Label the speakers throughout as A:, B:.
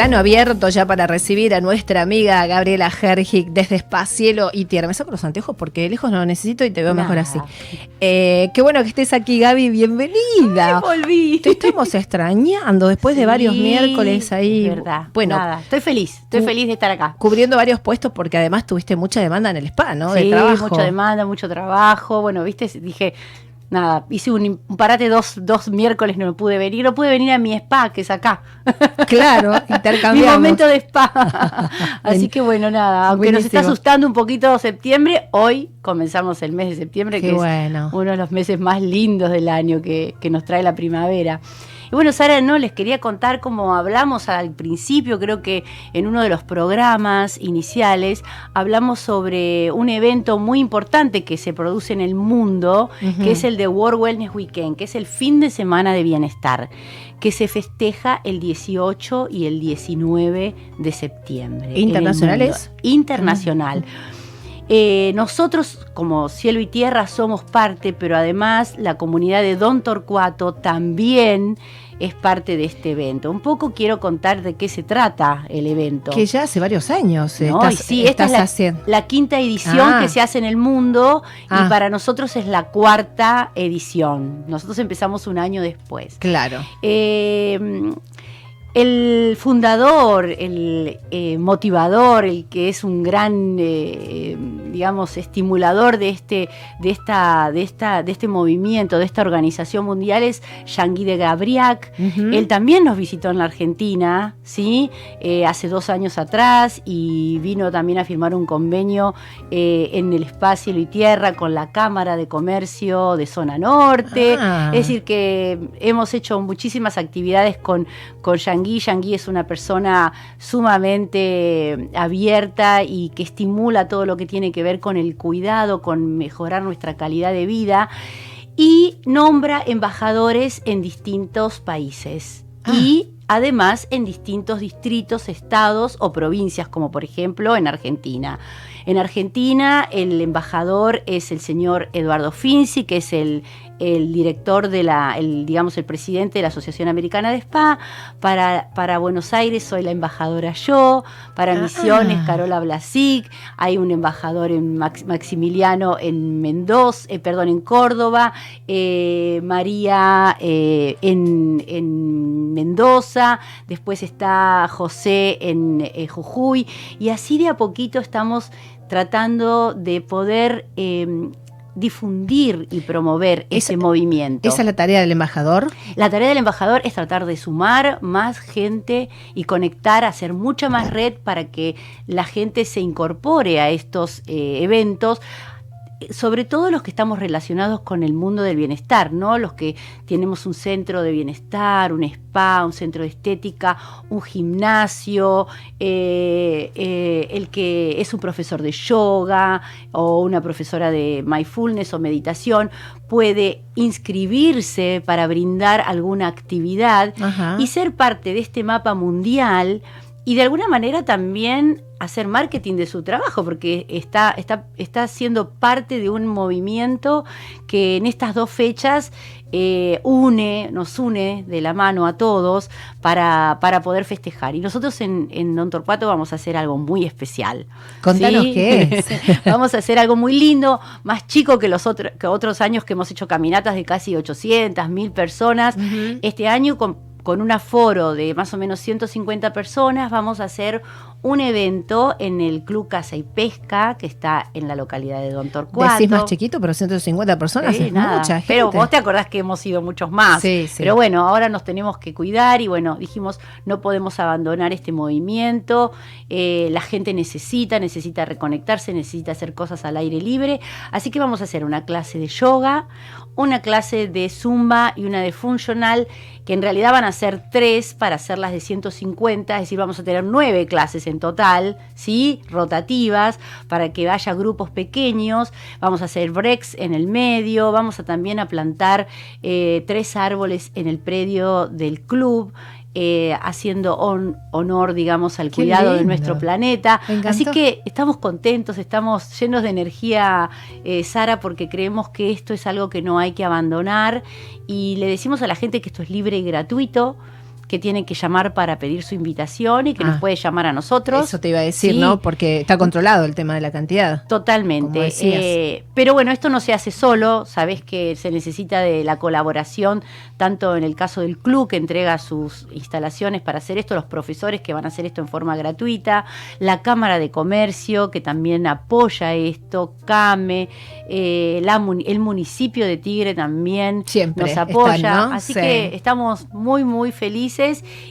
A: plano abierto ya para recibir a nuestra amiga Gabriela Hergic desde Cielo y Tierra. Me saco los anteojos porque lejos no lo necesito y te veo mejor así. Eh, qué bueno que estés aquí, Gaby. Bienvenida.
B: volví.
A: Te estamos extrañando después de varios miércoles ahí.
B: Verdad. Bueno, nada, estoy feliz. Estoy feliz de estar acá.
A: Cubriendo varios puestos porque además tuviste mucha demanda en el spa, ¿no?
B: Sí, de trabajo. mucha demanda, mucho trabajo. Bueno, viste, dije, nada, hice un, parate dos, dos miércoles, no pude venir, no pude venir a mi spa, que es acá.
A: Claro, intercambiamos.
B: mi momento de spa. Así que bueno, nada, aunque nos está asustando un poquito septiembre, hoy comenzamos el mes de septiembre, que es uno de los meses más lindos del año que, que nos trae la primavera. Y bueno, Sara, no, les quería contar como hablamos al principio, creo que en uno de los programas iniciales, hablamos sobre un evento muy importante que se produce en el mundo, que es el de World Wellness Weekend, que es el fin de semana de bienestar, que se festeja el 18 y el 19 de septiembre.
A: ¿Internacionales?
B: Internacional. Eh, nosotros, como Cielo y Tierra, somos parte, pero además la comunidad de Don Torcuato también es parte de este evento. Un poco quiero contar de qué se trata el evento.
A: Que ya hace varios años.
B: sí, esta es la, quinta edición que ah. se hace en el mundo y ah. para nosotros es la cuarta edición. Nosotros empezamos un año después.
A: Claro.
B: Eh, el fundador, el eh, motivador, el que es un gran, eh, digamos, estimulador de este, de, esta, de, esta, de este movimiento, de esta organización mundial es Jean-Guy de Gabriac. Él también nos visitó en la Argentina, ¿sí? Eh, hace dos años atrás y vino también a firmar un convenio en el espacio y tierra con la Cámara de Comercio de Zona Norte. Ah. Es decir, que hemos hecho muchísimas actividades con, con Jean Yangui. es una persona sumamente abierta y que estimula todo lo que tiene que ver con el cuidado, con mejorar nuestra calidad de vida y nombra embajadores en distintos países. Ah. Y además en distintos distritos, estados o provincias, como por ejemplo en Argentina. En Argentina el embajador es el señor Eduardo Finzi, que es el, director de la, el, digamos, el presidente de la Asociación Americana de Spa. Para, para Buenos Aires soy la embajadora yo. Para ah. Misiones, Carola Blasic. Hay un embajador en Maximiliano en Mendoza, eh, perdón, en Córdoba. Eh, María eh, en, en, Mendoza. Después está José en Jujuy. Y así de a poquito estamos tratando de poder em, difundir y promover ese movimiento.
A: ¿Esa es la tarea del embajador?
B: La tarea del embajador es tratar de sumar más gente y conectar, hacer mucha más red para que la gente se incorpore a estos eh, eventos sobre todo los que estamos relacionados con el mundo del bienestar, ¿no? Los que tenemos un centro de bienestar, un spa, un centro de estética, un gimnasio, eh, eh, el que es un profesor de yoga o una profesora de mindfulness o meditación, puede inscribirse para brindar alguna actividad y ser parte de este mapa mundial y de alguna manera también hacer marketing de su trabajo, porque está, está, está siendo parte de un movimiento que en estas dos fechas eh, une, nos une de la mano a todos para, para poder festejar. Y nosotros en, en, Don Torcuato vamos a hacer algo muy especial.
A: Contanos qué es.
B: vamos a hacer algo muy lindo, más chico que los otros que otros años que hemos hecho caminatas de casi 800, 1000 personas. Este año con con un aforo de más o menos 150 personas, vamos a hacer un evento en el Club Casa y Pesca, que está en la localidad de Don Torcuato.
A: Decís más chiquito, pero 150 personas es mucha gente.
B: Pero vos te acordás que hemos sido muchos más. Sí, sí. Pero bueno, ahora nos tenemos que cuidar y bueno, dijimos, no podemos abandonar este movimiento. Eh, la gente necesita, necesita reconectarse, necesita hacer cosas al aire libre. Así que vamos a hacer una clase de yoga, una clase de zumba y una de funcional, que en realidad van a ser tres para hacer las de 150, es decir, vamos a tener nueve clases en total, ¿sí? Rotativas, para que haya grupos pequeños. Vamos a hacer breaks en el medio, vamos a también a plantar eh, tres árboles en el predio del club. Eh, haciendo honor, digamos, al cuidado de nuestro planeta. Así que estamos contentos, estamos llenos de energía, eh, Sara, porque creemos que esto es algo que no hay que abandonar y le decimos a la gente que esto es libre y gratuito que tienen que llamar para pedir su invitación y que nos
A: Ah.
B: puede llamar a nosotros.
A: Eso te iba a decir,
B: Sí.
A: ¿no? Porque está controlado el tema de la cantidad.
B: Totalmente. Eh, pero bueno, esto no se hace solo, sabes que se necesita de la colaboración, tanto en el caso del club que entrega sus instalaciones para hacer esto, los profesores que van a hacer esto en forma gratuita, la Cámara de Comercio que también apoya esto, CAME, eh, la el municipio de Tigre también
A: Siempre
B: nos apoya.
A: están, ¿no?
B: Así
A: Sí.
B: que estamos muy, muy felices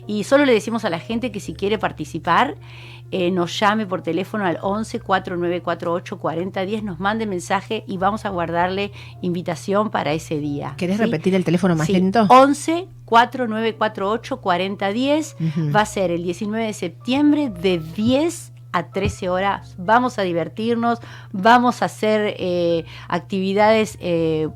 B: y solo le decimos a la gente que si quiere participar, eh, nos llame por teléfono al 11 4948 4010, nos mande mensaje y vamos a guardarle invitación para ese día.
A: ¿Querés
B: ¿sí?
A: repetir el teléfono más
B: Sí,
A: lento?
B: 11 4948 4010
A: Ujú.
B: va a ser el 19 de septiembre de 10 a 13 horas. Vamos a divertirnos, vamos a hacer eh, actividades eh,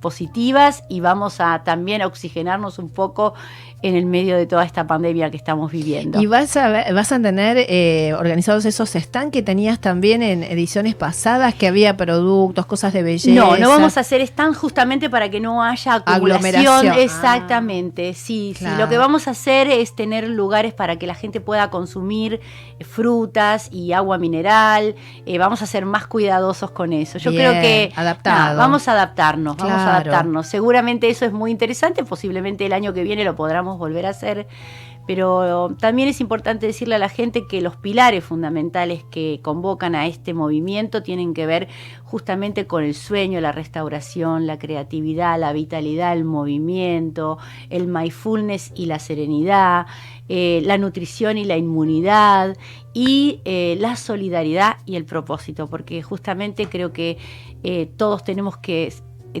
B: positivas y vamos a también a oxigenarnos un poco en el medio de toda esta pandemia que estamos viviendo.
A: Y vas a, ver- vas a tener eh, organizados esos stands que tenías también en ediciones pasadas, que había productos, cosas de belleza.
B: No, no vamos a hacer stand justamente para que no haya acumulación.
A: Aglomeración. Ah.
B: Exactamente, sí, sí. Lo que vamos a hacer es tener lugares para que la gente pueda consumir eh, frutas y agua mineral. Eh, vamos a ser más cuidadosos con eso. Yo
A: Bien,
B: creo que
A: adaptado.
B: vamos a adaptarnos, vamos a adaptarnos. Seguramente eso es muy interesante, posiblemente el año que viene lo podamos volver a hacer. Pero también es importante decirle a la gente que los pilares fundamentales que convocan a este movimiento tienen que ver justamente con el sueño, la restauración, la creatividad, la vitalidad, el movimiento, el mindfulness y la serenidad, eh, la nutrición y la inmunidad y eh, la solidaridad y el propósito, porque justamente creo que eh, todos tenemos que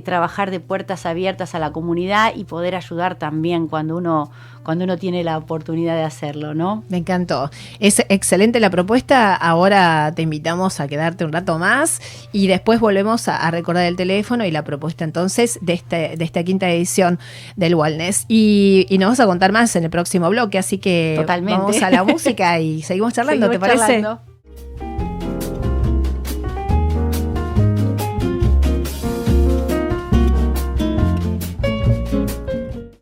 B: trabajar de puertas abiertas a la comunidad y poder ayudar también cuando uno cuando uno tiene la oportunidad de hacerlo, ¿no?
A: Me encantó. Es excelente la propuesta. Ahora te invitamos a quedarte un rato más y después volvemos a, a recordar el teléfono y la propuesta entonces de, este, de esta quinta edición del Wellness. Y, y nos vas a contar más en el próximo bloque, así que
B: Totalmente.
A: vamos a la música y seguimos charlando,
B: Seguimos
A: ¿te parece?
B: charlando.